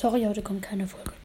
Sorry, heute kommt keine Folge.